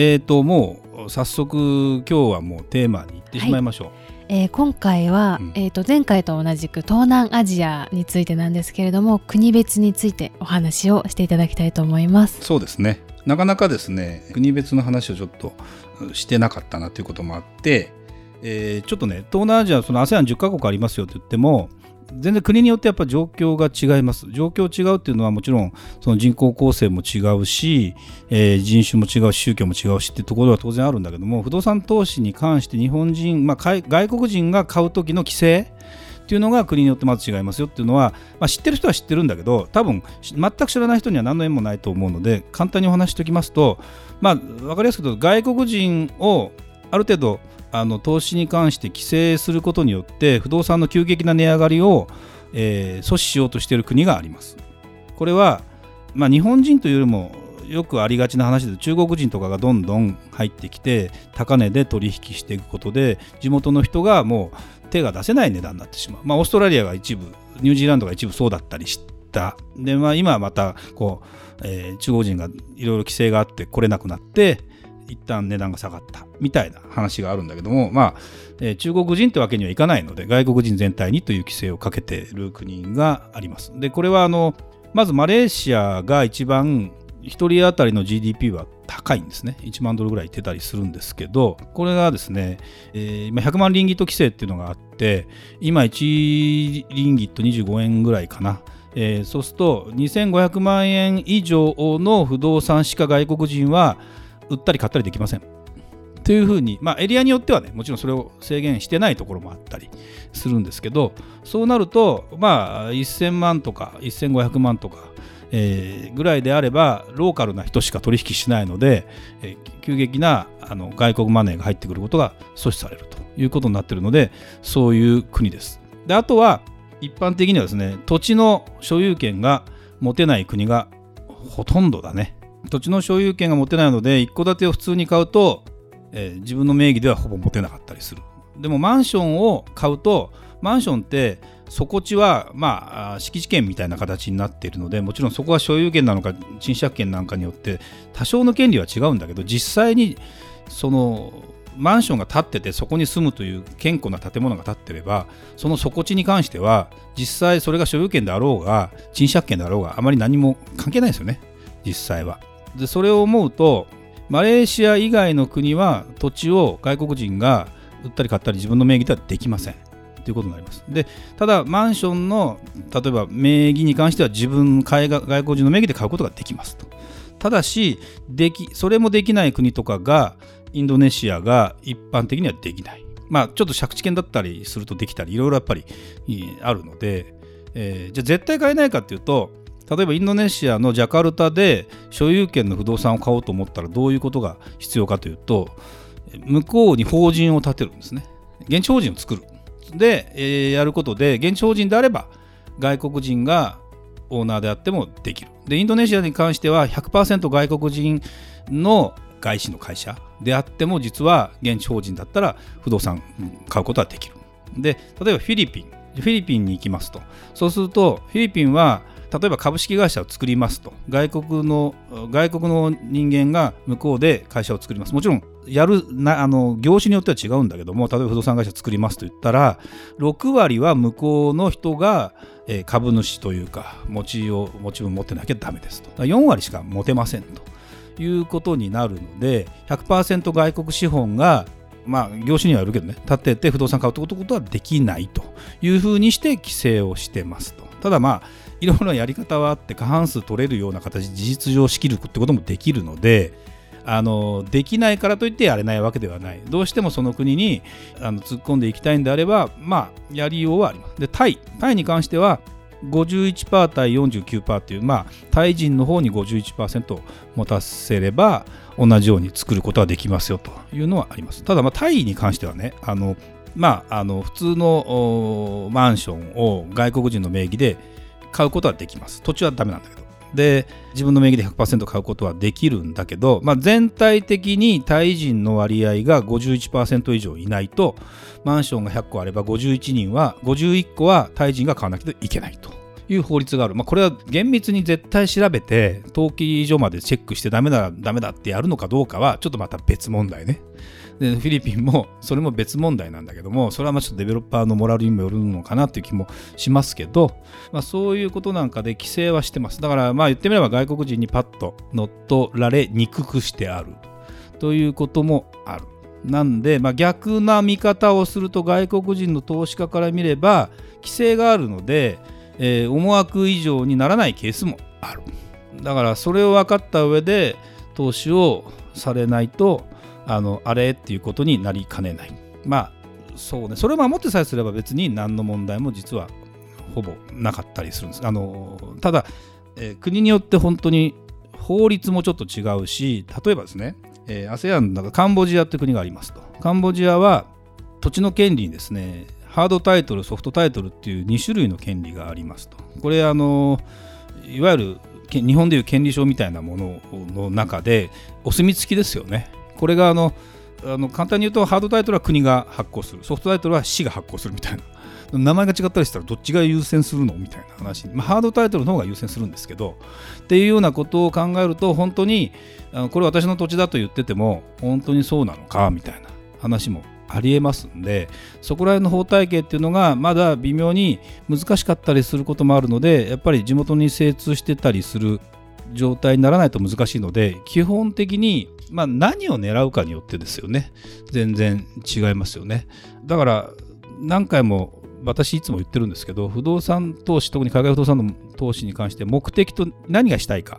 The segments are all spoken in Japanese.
えっ、ー、ともう早速今日はもうテーマに行ってしまいましょう、はい。えー、今回は、うん、えー、と前回と同じく東南アジアについてなんですけれども国別についてお話をしていただきたいと思います。そうですね。なかなかですね国別の話をちょっとしてなかったなということもあって、えー、ちょっとね東南アジアその ASEAN10 カ国ありますよと言っても全然国によってやっぱ状況が違います。状況違うっていうのはもちろんその人口構成も違うし、えー、人種も違うし宗教も違うしっていうところは当然あるんだけども不動産投資に関して日本人、まあ、外国人が買う時の規制っていうのが国によってまず違いますよっていうのは、まあ、知ってる人は知ってるんだけど多分全く知らない人には何の縁もないと思うので簡単にお話しておきますと、まあ、分かりやすく言うと外国人をある程度あの投資に関して規制することによって不動産の急激な値上がりを、えー、阻止しようとしている国があります。これは、まあ、日本人というよりもよくありがちな話で中国人とかがどんどん入ってきて高値で取引していくことで地元の人がもう手が出せない値段になってしまう、まあ、オーストラリアが一部ニュージーランドが一部そうだったりしたで、まあ、今はまたこう、えー、中国人がいろいろ規制があって来れなくなって一旦値段が下がったみたいな話があるんだけども、まあえー、中国人ってわけにはいかないので外国人全体にという規制をかけている国があります。でこれはあのまずマレーシアが一番1人当たりの GDP は高いんですね1万ドルぐらいいってたりするんですけどこれがですね、えー、100万リンギット規制っていうのがあって今1リンギット25円ぐらいかなえー、そうすると2500万円以上の不動産しか外国人は売ったり買ったりできません。というふうに、まあ、エリアによってはね、もちろんそれを制限してないところもあったりするんですけど、そうなると、まあ、1000万とか1500万とか、えー、ぐらいであれば、ローカルな人しか取引しないので、えー、急激なあの外国マネーが入ってくることが阻止されるということになっているので、そういう国です。であとは、一般的にはですね、土地の所有権が持てない国がほとんどだね。土地の所有権が持てないので一戸建てを普通に買うと、えー、自分の名義ではほぼ持てなかったりするでもマンションを買うとマンションって底地はまあ敷地権みたいな形になっているのでもちろんそこが所有権なのか賃借権なんかによって多少の権利は違うんだけど実際にそのマンションが建っててそこに住むという堅固な建物が建ってればその底地に関しては実際それが所有権であろうが賃借権であろうがあまり何も関係ないですよね実際は。でそれを思うとマレーシア以外の国は土地を外国人が売ったり買ったり自分の名義ではできませんということになります。でただマンションの例えば名義に関しては自分外国人の名義で買うことができますと。ただしできそれもできない国とかがインドネシアが一般的にはできない。まあちょっと借地権だったりするとできたりいろいろやっぱりあるので、えー、じゃあ絶対買えないかっていうと例えばインドネシアのジャカルタで所有権の不動産を買おうと思ったらどういうことが必要かというと向こうに法人を建てるんですね。現地法人を作る。で、えー、やることで現地法人であれば外国人がオーナーであってもできる。でインドネシアに関しては100%外国人の外資の会社であっても実は現地法人だったら不動産買うことはできる。で例えばフィリピン。フィリピンに行きますと。そうするとフィリピンは例えば株式会社を作りますと。外国の外国の人間が向こうで会社を作ります。もちろんやるなあの業種によっては違うんだけども例えば不動産会社作りますと言ったら6割は向こうの人が株主というか持ちを持ち分持ってなきゃダメですと。4割しか持てませんと。いうことになるので100%外国資本がまあ業種にはよるけどね立てて不動産買うってことはできないというふうにして規制をしてますと。ただまあいろいろなやり方はあって過半数取れるような形事実上仕切るってこともできるのであのできないからといってやれないわけではないどうしてもその国にあの突っ込んでいきたいんであればまあやりようはありますでタイタイに関しては51%対49%っていう、まあ、タイ人の方に51%持たせれば同じように作ることはできますよというのはあります。ただ、まあ、タイに関してはねあのまあ、あの普通のマンションを外国人の名義で買うことはできます。土地はダメなんだけど。で自分の名義で100%買うことはできるんだけど、まあ、全体的にタイ人の割合が51%以上いないとマンションが100個あれば51人は51個はタイ人が買わなきゃいけないという法律がある、まあ、これは厳密に絶対調べて登記所までチェックしてダメだダメだってやるのかどうかはちょっとまた別問題ね。でフィリピンもそれも別問題なんだけどもそれはまあちょっとデベロッパーのモラルにもよるのかなっていう気もしますけど、まあ、そういうことなんかで規制はしてます。だからまあ言ってみれば外国人にパッと乗っ取られにくくしてある。ということもある。なんで、まあ、逆な見方をすると外国人の投資家から見れば規制があるので、えー、思惑以上にならないケースもある。だからそれを分かった上で投資をされないとあのあれっていうことになりかねない。まあそうねそれを守ってさえすれば別に何の問題も実はほぼなかったりするんです。あのただ、えー、国によって本当に法律もちょっと違うし例えばですね、えー、ASEAN だかカンボジアって国がありますと。カンボジアは土地の権利にですねハードタイトルソフトタイトルっていう2種類の権利がありますと。これあのいわゆる日本でいう権利書みたいなものの中でお墨付きですよねこれがあのあの簡単に言うとハードタイトルは国が発行する。ソフトタイトルは市が発行するみたいな。名前が違ったりしたらどっちが優先するのみたいな話、まあ、ハードタイトルの方が優先するんですけどっていうようなことを考えると本当にあこれ私の土地だと言ってても本当にそうなのかみたいな話もありえますんでそこら辺の法体系っていうのがまだ微妙に難しかったりすることもあるのでやっぱり地元に精通してたりする状態にならないと難しいので基本的にまあ、何を狙うかによってですよね。全然違いますよね。だから何回も私いつも言ってるんですけど不動産投資特に海外不動産の投資に関して目的と何がしたいか。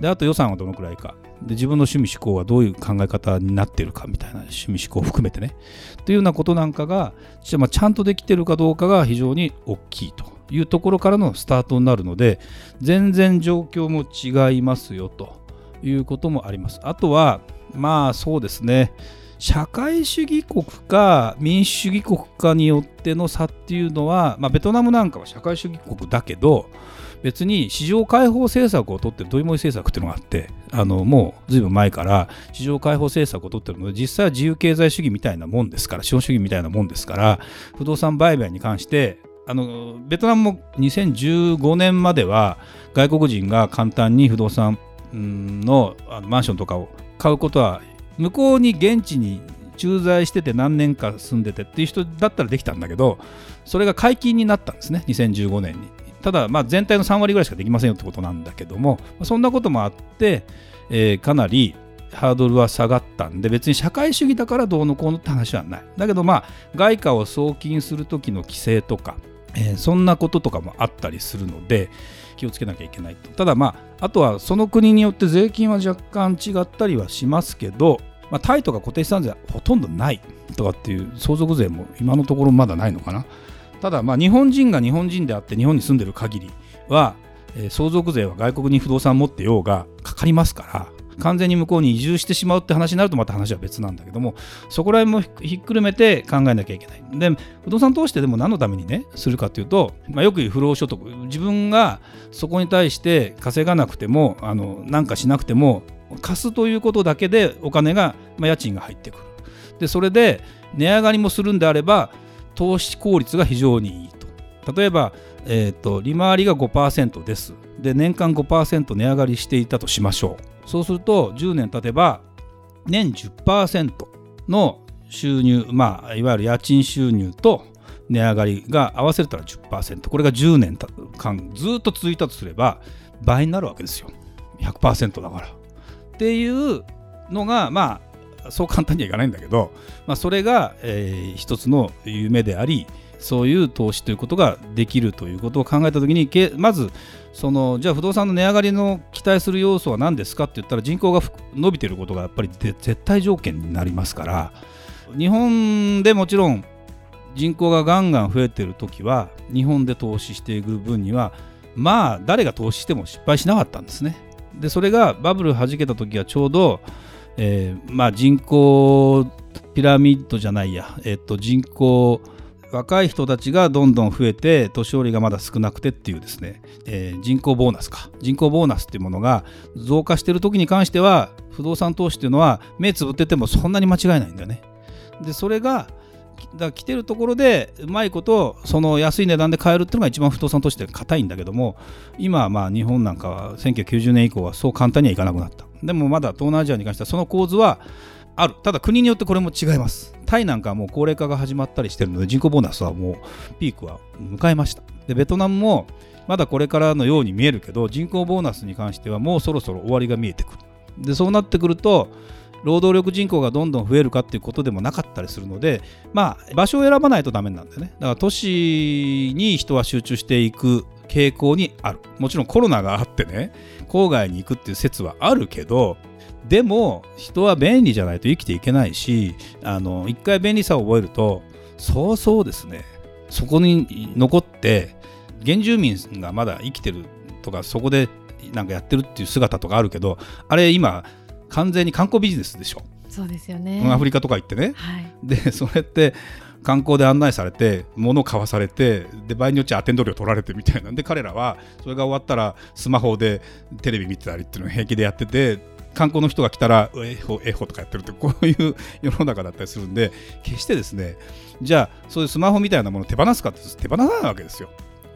であと予算はどのくらいか。で自分の趣味思考はどういう考え方になってるかみたいな趣味思考を含めてね。というようなことなんかがちゃんとできてるかどうかが非常に大きいと。いうところからのスタートになるので全然状況も違いますよということもあります。あとは、まあそうですね、社会主義国か民主主義国かによっての差っていうのは、まあ、ベトナムなんかは社会主義国だけど、別に市場開放政策を取ってるドイモイ政策っていうのがあってあのもうずいぶん前から市場開放政策を取ってるので実際は自由経済主義みたいなもんですから資本主義みたいなもんですから不動産売買に関してあのベトナムも2015年までは外国人が簡単に不動産のマンションとかを買うことは向こうに現地に駐在してて何年か住んでてっていう人だったらできたんだけどそれが解禁になったんですね2015年に。ただまあ全体の3割ぐらいしかできませんよってことなんだけどもそんなこともあって、えー、かなりハードルは下がったんで別に社会主義だからどうのこうのって話はない。だけどまあ外貨を送金する時の規制とか、えー、そんなこととかもあったりするので気をつけなきゃいけないと。ただまああとはその国によって税金は若干違ったりはしますけど、まあ、タイとか固定資産税はほとんどない。とかっていう相続税も今のところまだないのかな。ただまあ日本人が日本人であって日本に住んでる限りは、え、相続税は外国に不動産持ってようがかかりますから完全に向こうに移住してしまうって話になるとまた話は別なんだけどもそこら辺もひっくるめて考えなきゃいけない。で不動産投資ってでも何のためにねするかっていうと、まあ、よく言う不労所得。自分がそこに対して稼がなくてもあのなんかしなくても貸すということだけでお金が、まあ、家賃が入ってくる。でそれで値上がりもするんであれば投資効率が非常にいいと。例えば、えーと利回りが5%です。で年間5%値上がりしていたとしましょう。そうすると10年経てば年10%の収入、まあ、いわゆる家賃収入と値上がりが合わせたら10%これが10年間ずっと続いたとすれば倍になるわけですよ。100%だから。っていうのがまあそう簡単にはいかないんだけど、まあ、それが、えー、一つの夢でありそういう投資ということができるということを考えたときにまずそのじゃあ不動産の値上がりの期待する要素は何ですかって言ったら人口が伸びていることがやっぱり絶対条件になりますから日本でもちろん人口がガンガン増えている時は日本で投資していく分にはまあ誰が投資しても失敗しなかったんですね。でそれがバブル弾けた時はちょうど、えー、まあ、人口ピラミッドじゃないや、えっと、人口若い人たちがどんどん増えて年寄りがまだ少なくてっていうですね、えー、人口ボーナスか。人口ボーナスっていうものが増加してる時に関しては不動産投資っていうのは目つぶっててもそんなに間違いないんだよね。でそれがだ来てるところでうまいことその安い値段で買えるっていうのが一番不動産として硬いんだけども今はまあ日本なんかは1990年以降はそう簡単にはいかなくなった。でもまだ東南アジアに関してはその構図はあるただ国によってこれも違いますタイなんかはもう高齢化が始まったりしてるので人口ボーナスはもうピークは迎えましたでベトナムもまだこれからのように見えるけど人口ボーナスに関してはもうそろそろ終わりが見えてくるでそうなってくると労働力人口がどんどん増えるかっていうことでもなかったりするので、まあ、場所を選ばないとダメなんだよね。だから都市に人は集中していく傾向にある。もちろんコロナがあってね、郊外に行くっていう説はあるけど、でも人は便利じゃないと生きていけないし、あの一回便利さを覚えると、そうそうですね、そこに残って、原住民がまだ生きてるとか、そこでなんかやってるっていう姿とかあるけど、あれ今、完全に観光ビジネスでしょ。そうですよね。アフリカとか行ってね、はい、でそれって観光で案内されて物を買わされてで場合によっちゃアテンド料取られてみたいなんで彼らはそれが終わったらスマホでテレビ見てたりっていうのを平気でやってて観光の人が来たらエホエホとかやってるってこういう 世の中だったりするんで決してですねじゃあそういうスマホみたいなものを手放すかって手放さないわけですよ。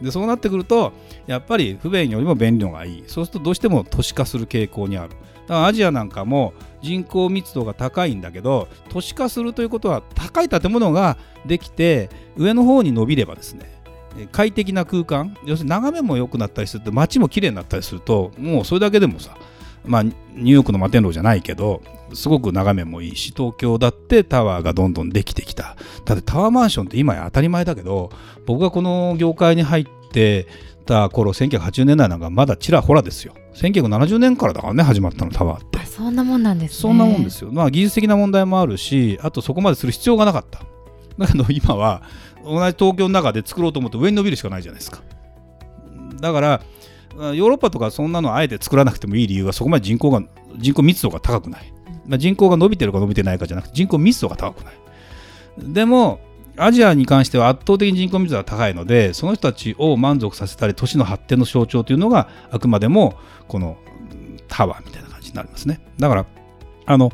でそうなってくるとやっぱり不便よりも便利のがいいそうするとどうしても都市化する傾向にあるだからアジアなんかも人口密度が高いんだけど都市化するということは高い建物ができて上の方に伸びればですね快適な空間要するに眺めも良くなったりすると街も綺麗になったりするともうそれだけでもさまあ、ニューヨークの摩天楼じゃないけどすごく眺めもいいし東京だってタワーがどんどんできてきた。だってタワーマンションって今や当たり前だけど僕がこの業界に入ってた頃1980年代なんかまだちらほらですよ。1970年からだからね始まったのタワーって。そんなもんなんです、ね、そんなもんですよ。まあ技術的な問題もあるしあとそこまでする必要がなかった。だけど今は同じ東京の中で作ろうと思うと上に伸びるしかないじゃないですか。だからヨーロッパとかそんなのあえて作らなくてもいい理由はそこまで人口が人口密度が高くない、まあ、人口が伸びてるか伸びてないかじゃなくて人口密度が高くない。でもアジアに関しては圧倒的に人口密度が高いのでその人たちを満足させたり都市の発展の象徴というのがあくまでもこのタワーみたいな感じになりますね。だからあの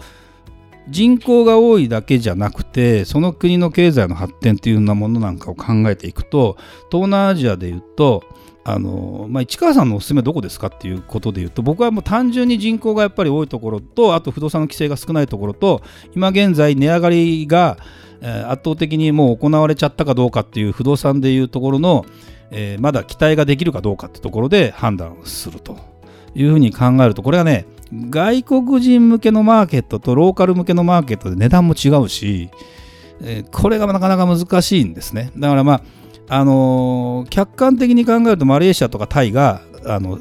人口が多いだけじゃなくてその国の経済の発展というようなものなんかを考えていくと東南アジアでいうとあのまあ、市川さんのおすすめどこですかっていうことでいうと僕はもう単純に人口がやっぱり多いところとあと不動産の規制が少ないところと今現在値上がりがえ圧倒的にもう行われちゃったかどうかっていう不動産でいうところの、えー、まだ期待ができるかどうかってところで判断するというふうに考えるとこれはね外国人向けのマーケットとローカル向けのマーケットで値段も違うし、えー、これがなかなか難しいんですね。だからまああの、客観的に考えるとマレーシアとかタイがあの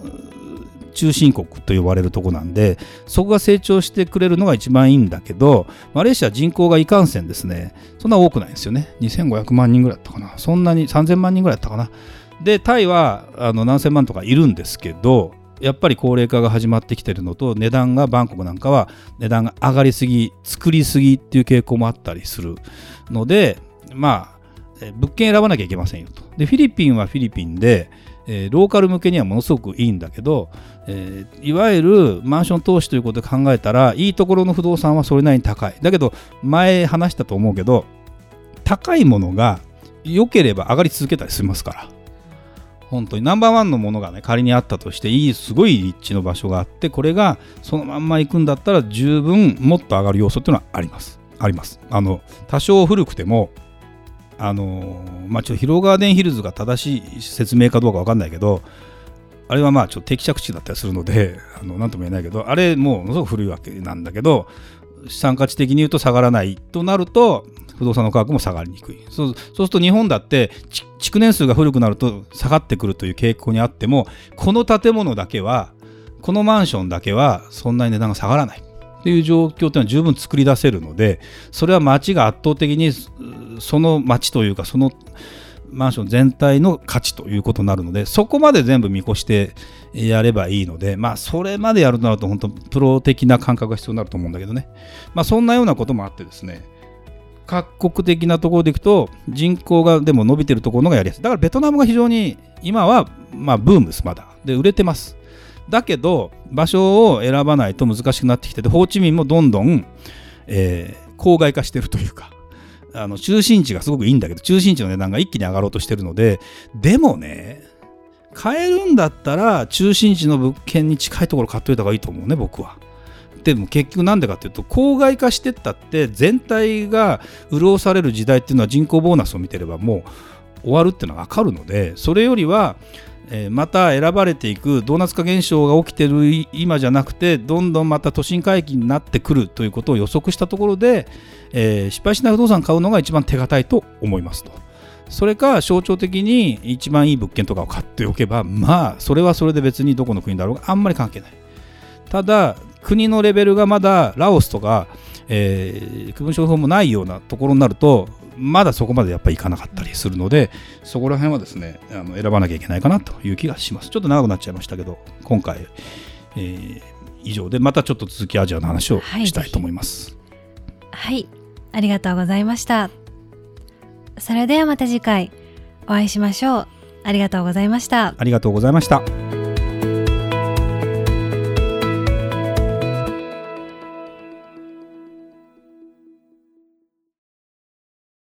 中心国と呼ばれるとこなんでそこが成長してくれるのが一番いいんだけどマレーシア人口がいかんせんですね。そんな多くないんですよね。2500万人ぐらいだったかな。そんなに3000万人ぐらいだったかな。でタイはあの何千万とかいるんですけどやっぱり高齢化が始まってきてるのと値段がバンコクなんかは値段が上がりすぎ作りすぎっていう傾向もあったりするのでまあ物件選ばなきゃいけませんよと。でフィリピンはフィリピンでえー、ローカル向けにはものすごくいいんだけど、えー、いわゆるマンション投資ということで考えたらいいところの不動産はそれなりに高い。だけど前話したと思うけど高いものが良ければ上がり続けたりしますから。本当に。ナンバーワンのものがね仮にあったとしていいすごい立地の場所があってこれがそのまんま行くんだったら十分もっと上がる要素っていうのはあります。あります。あの多少古くてもあのまあ、ちょっと広川電ヒルズが正しい説明かどうか分かんないけどあれはまあちょっと定期着地だったりするので あの何とも言えないけどあれもうものすごく古いわけなんだけど資産価値的に言うと下がらないとなると不動産の価格も下がりにくい。そうそうすると日本だって築年数が古くなると下がってくるという傾向にあってもこの建物だけはこのマンションだけはそんなに値段が下がらない。っていう状況っていうのは十分作り出せるのでそれは町が圧倒的にその町というかそのマンション全体の価値ということになるのでそこまで全部見越してやればいいのでまあそれまでやるとなると本当プロ的な感覚が必要になると思うんだけどね。まあそんなようなこともあってですね各国的なところでいくと人口がでも伸びてるところのがやりやすい。だからベトナムが非常に今はまあブームですまだ。で売れてます。だけど場所を選ばないと難しくなってきててホーチミンもどんどん、えー、郊外化してるというかあの中心地がすごくいいんだけど中心地の値段が一気に上がろうとしてるのででもね買えるんだったら中心地の物件に近いところ買っといた方がいいと思うね僕は。でも結局なんでかっていうと郊外化してったって全体が潤される時代っていうのは人口ボーナスを見てればもう終わるっていうのは分かるのでそれよりはえまた選ばれていくドーナツ化現象が起きてる今じゃなくてどんどんまた都心回帰になってくるということを予測したところで、えー、失敗しない不動産買うのが一番手堅いと思いますと。それか象徴的に一番いい物件とかを買っておけばまあそれはそれで別にどこの国だろうがあんまり関係ない。ただ国のレベルがまだラオスとか、えー、区分商法もないようなところになるとまだそこまでやっぱりいかなかったりするのでそこら辺はですねあの選ばなきゃいけないかなという気がします。ちょっと長くなっちゃいましたけど今回、えー、以上でまたちょっと続きアジアの話をしたいと思います、はい、はい、ありがとうございました。それではまた次回お会いしましょう。ありがとうございました。ありがとうございました